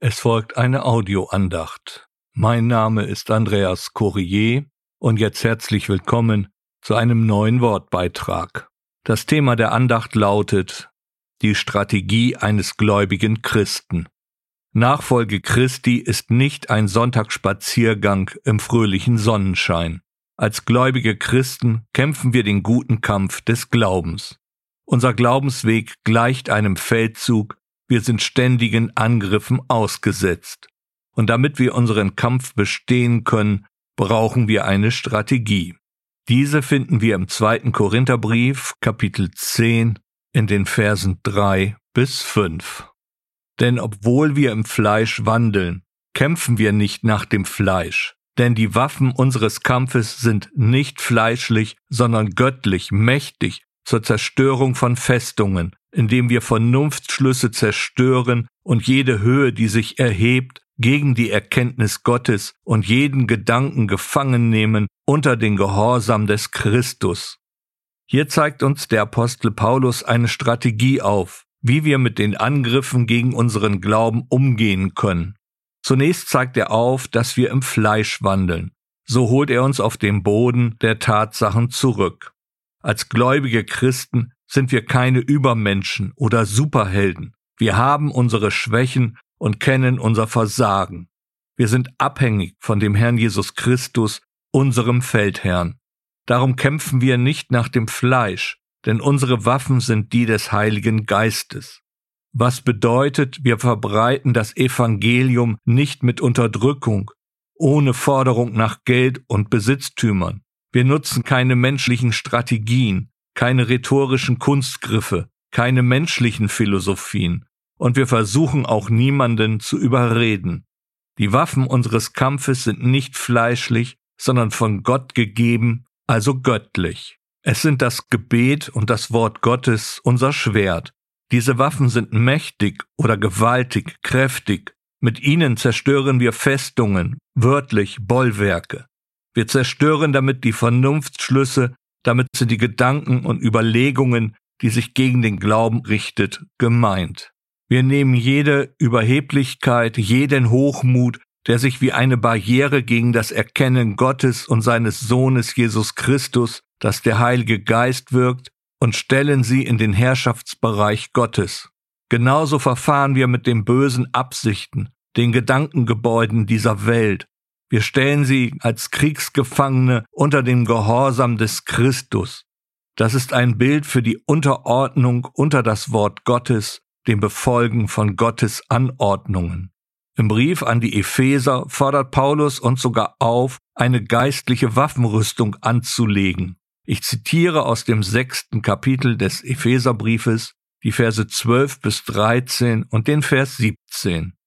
Es folgt eine Audioandacht. Mein Name ist Andreas Courier und jetzt herzlich willkommen zu einem neuen Wortbeitrag. Das Thema der Andacht lautet Die Strategie eines gläubigen Christen. Nachfolge Christi ist nicht ein Sonntagsspaziergang im fröhlichen Sonnenschein. Als gläubige Christen kämpfen wir den guten Kampf des Glaubens. Unser Glaubensweg gleicht einem Feldzug, wir sind ständigen Angriffen ausgesetzt. Und damit wir unseren Kampf bestehen können, brauchen wir eine Strategie. Diese finden wir im zweiten Korintherbrief, Kapitel 10, in den Versen 3 bis 5. Denn obwohl wir im Fleisch wandeln, kämpfen wir nicht nach dem Fleisch. Denn die Waffen unseres Kampfes sind nicht fleischlich, sondern göttlich, mächtig zur Zerstörung von Festungen, indem wir Vernunftschlüsse zerstören und jede Höhe, die sich erhebt, gegen die Erkenntnis Gottes und jeden Gedanken gefangen nehmen unter den Gehorsam des Christus. Hier zeigt uns der Apostel Paulus eine Strategie auf, wie wir mit den Angriffen gegen unseren Glauben umgehen können. Zunächst zeigt er auf, dass wir im Fleisch wandeln. So holt er uns auf den Boden der Tatsachen zurück. Als gläubige Christen sind wir keine Übermenschen oder Superhelden. Wir haben unsere Schwächen und kennen unser Versagen. Wir sind abhängig von dem Herrn Jesus Christus, unserem Feldherrn. Darum kämpfen wir nicht nach dem Fleisch, denn unsere Waffen sind die des Heiligen Geistes. Was bedeutet, wir verbreiten das Evangelium nicht mit Unterdrückung, ohne Forderung nach Geld und Besitztümern. Wir nutzen keine menschlichen Strategien, keine rhetorischen Kunstgriffe, keine menschlichen Philosophien, und wir versuchen auch niemanden zu überreden. Die Waffen unseres Kampfes sind nicht fleischlich, sondern von Gott gegeben, also göttlich. Es sind das Gebet und das Wort Gottes unser Schwert. Diese Waffen sind mächtig oder gewaltig, kräftig. Mit ihnen zerstören wir Festungen, wörtlich Bollwerke. Wir zerstören damit die Vernunftsschlüsse, damit sind die Gedanken und Überlegungen, die sich gegen den Glauben richtet, gemeint. Wir nehmen jede Überheblichkeit, jeden Hochmut, der sich wie eine Barriere gegen das Erkennen Gottes und seines Sohnes Jesus Christus dass der Heilige Geist wirkt, und stellen sie in den Herrschaftsbereich Gottes. Genauso verfahren wir mit den bösen Absichten, den Gedankengebäuden dieser Welt. Wir stellen sie als Kriegsgefangene unter dem Gehorsam des Christus. Das ist ein Bild für die Unterordnung unter das Wort Gottes, dem Befolgen von Gottes Anordnungen. Im Brief an die Epheser fordert Paulus uns sogar auf, eine geistliche Waffenrüstung anzulegen. Ich zitiere aus dem sechsten Kapitel des Epheserbriefes die Verse 12 bis 13 und den Vers 17.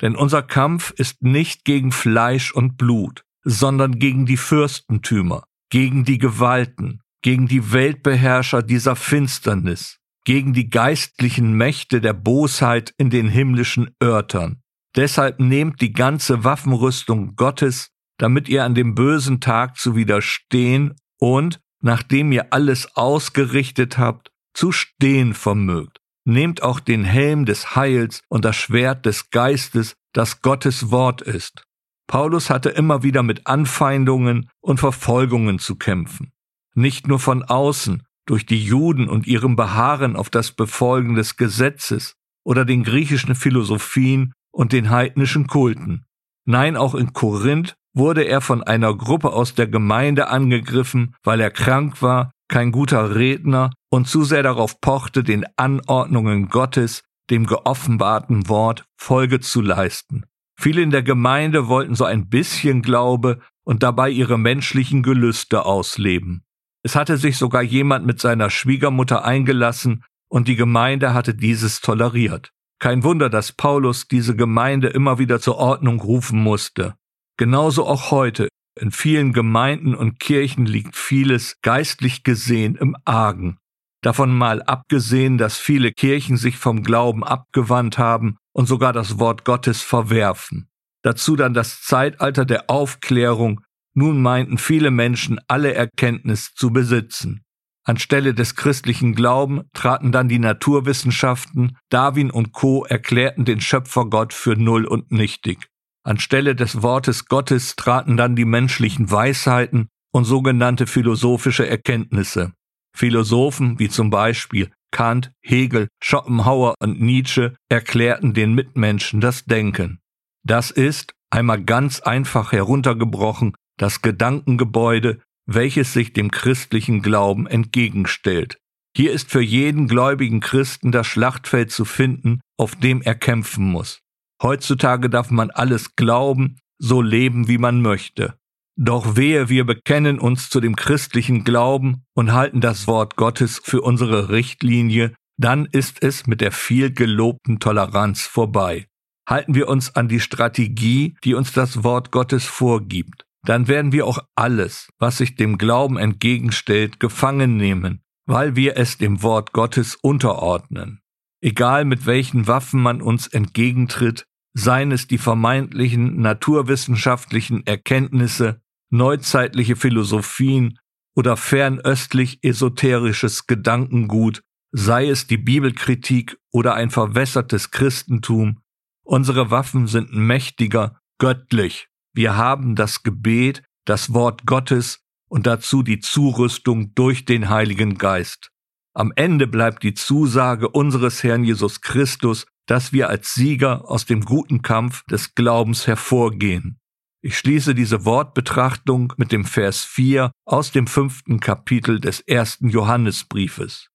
Denn unser Kampf ist nicht gegen Fleisch und Blut, sondern gegen die Fürstentümer, gegen die Gewalten, gegen die Weltbeherrscher dieser Finsternis, gegen die geistlichen Mächte der Bosheit in den himmlischen Örtern. Deshalb nehmt die ganze Waffenrüstung Gottes, damit ihr an dem bösen Tag zu widerstehen und, nachdem ihr alles ausgerichtet habt, zu stehen vermögt. Nehmt auch den Helm des Heils und das Schwert des Geistes, das Gottes Wort ist. Paulus hatte immer wieder mit Anfeindungen und Verfolgungen zu kämpfen. Nicht nur von außen, durch die Juden und ihrem Beharren auf das Befolgen des Gesetzes oder den griechischen Philosophien und den heidnischen Kulten. Nein, auch in Korinth wurde er von einer Gruppe aus der Gemeinde angegriffen, weil er krank war, kein guter Redner und zu sehr darauf pochte, den Anordnungen Gottes, dem geoffenbarten Wort, Folge zu leisten. Viele in der Gemeinde wollten so ein bisschen Glaube und dabei ihre menschlichen Gelüste ausleben. Es hatte sich sogar jemand mit seiner Schwiegermutter eingelassen und die Gemeinde hatte dieses toleriert. Kein Wunder, dass Paulus diese Gemeinde immer wieder zur Ordnung rufen musste. Genauso auch heute. In vielen Gemeinden und Kirchen liegt vieles geistlich gesehen im Argen. Davon mal abgesehen, dass viele Kirchen sich vom Glauben abgewandt haben und sogar das Wort Gottes verwerfen. Dazu dann das Zeitalter der Aufklärung. Nun meinten viele Menschen alle Erkenntnis zu besitzen. Anstelle des christlichen Glauben traten dann die Naturwissenschaften, Darwin und Co. erklärten den Schöpfergott für null und nichtig. Anstelle des Wortes Gottes traten dann die menschlichen Weisheiten und sogenannte philosophische Erkenntnisse. Philosophen wie zum Beispiel Kant, Hegel, Schopenhauer und Nietzsche erklärten den Mitmenschen das Denken. Das ist, einmal ganz einfach heruntergebrochen, das Gedankengebäude, welches sich dem christlichen Glauben entgegenstellt. Hier ist für jeden gläubigen Christen das Schlachtfeld zu finden, auf dem er kämpfen muss. Heutzutage darf man alles glauben, so leben, wie man möchte. Doch wehe, wir bekennen uns zu dem christlichen Glauben und halten das Wort Gottes für unsere Richtlinie, dann ist es mit der viel gelobten Toleranz vorbei. Halten wir uns an die Strategie, die uns das Wort Gottes vorgibt dann werden wir auch alles, was sich dem Glauben entgegenstellt, gefangen nehmen, weil wir es dem Wort Gottes unterordnen. Egal mit welchen Waffen man uns entgegentritt, seien es die vermeintlichen naturwissenschaftlichen Erkenntnisse, neuzeitliche Philosophien oder fernöstlich esoterisches Gedankengut, sei es die Bibelkritik oder ein verwässertes Christentum, unsere Waffen sind mächtiger, göttlich wir haben das Gebet, das Wort Gottes und dazu die Zurüstung durch den Heiligen Geist. Am Ende bleibt die Zusage unseres Herrn Jesus Christus, dass wir als Sieger aus dem guten Kampf des Glaubens hervorgehen. Ich schließe diese Wortbetrachtung mit dem Vers 4 aus dem fünften Kapitel des ersten Johannesbriefes.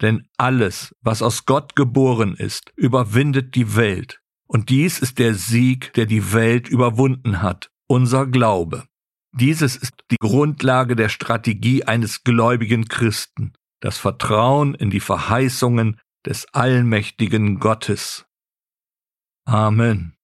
Denn alles, was aus Gott geboren ist, überwindet die Welt. Und dies ist der Sieg, der die Welt überwunden hat, unser Glaube. Dieses ist die Grundlage der Strategie eines gläubigen Christen, das Vertrauen in die Verheißungen des allmächtigen Gottes. Amen.